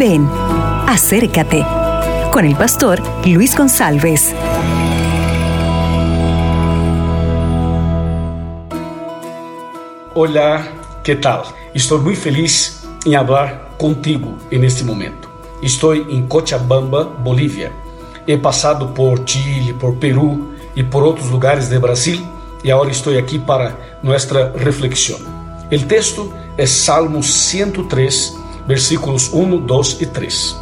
Ven, acércate con el pastor Luis González. Hola, ¿qué tal? Estoy muy feliz en hablar contigo en este momento. Estoy en Cochabamba, Bolivia. He pasado por Chile, por Perú y por otros lugares de Brasil y ahora estoy aquí para nuestra reflexión. El texto es Salmo 103, versículos 1, 2 e 3.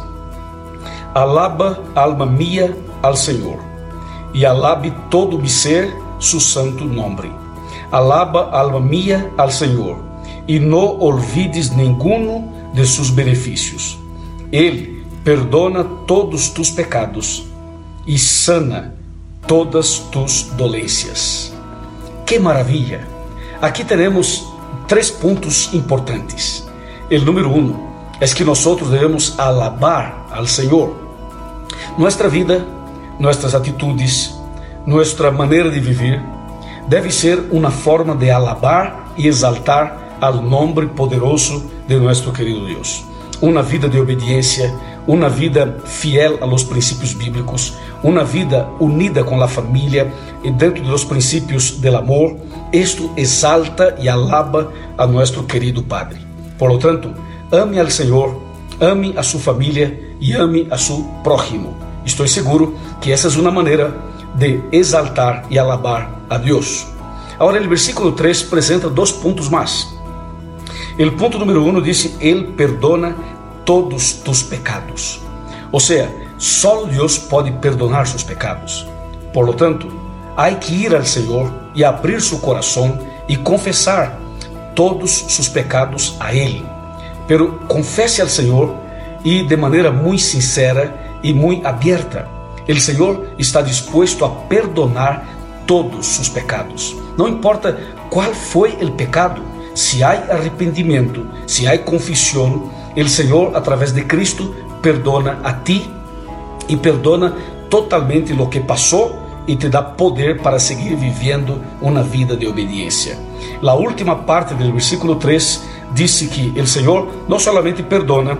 Alaba, alma mía, al Senhor, e alabe todo mi ser su santo nome. Alaba, alma mía, al Senhor, e no olvides ninguno de sus benefícios. Ele perdona todos tus pecados e sana todas tus dolências. Que maravilha! Aqui teremos três pontos importantes. O número um es que nosotros debemos alabar al Señor. Nuestra vida, nuestras atitudes, nuestra manera de vivir deve ser uma forma de alabar e exaltar al nome poderoso de nosso querido Deus. Uma vida de obediência, uma vida fiel a princípios bíblicos, uma vida unida com a família e dentro dos princípios del amor. Isto exalta e alaba a nosso querido Padre. Por lo tanto, ame al Senhor, ame a sua família e ame a seu prójimo. Estou seguro que essa é uma maneira de exaltar e alabar a Deus. Agora, o versículo 3 apresenta dois pontos mais. O ponto número 1 diz: Ele perdona todos tus pecados. Ou seja, só Deus pode perdonar seus pecados. Por lo tanto, há que ir ao Senhor e abrir seu coração e confessar todos seus pecados a Ele pero confesse ao Senhor e de maneira muito sincera e muito aberta. O Senhor está disposto a perdonar todos os pecados. Não importa qual foi o pecado, se há arrependimento, se há confissão, o Senhor, através de Cristo, perdona a ti e perdona totalmente o que passou e te dá poder para seguir vivendo uma vida de obediência. A última parte do versículo 3 disse que o Senhor não somente perdona,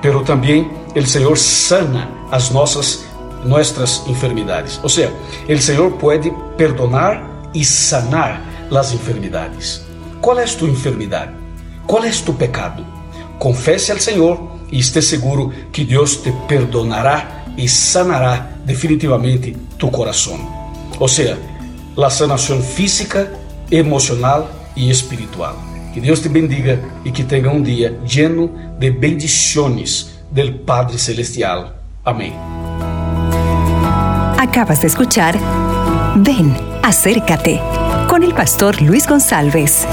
pero também o Senhor sana as nossas nossas enfermidades. Ou seja, o Senhor pode perdonar e sanar as enfermidades. Qual é tu enfermidade? Qual é tu pecado? Confesse ao Senhor e esteja seguro que Deus te perdonará e sanará definitivamente tu coração. Ou seja, a sanação física, emocional e espiritual. Que Deus te bendiga e que tenha um dia lleno de bendições del Padre Celestial. Amém. Acabas de escuchar Ven, acércate con el pastor Luis González.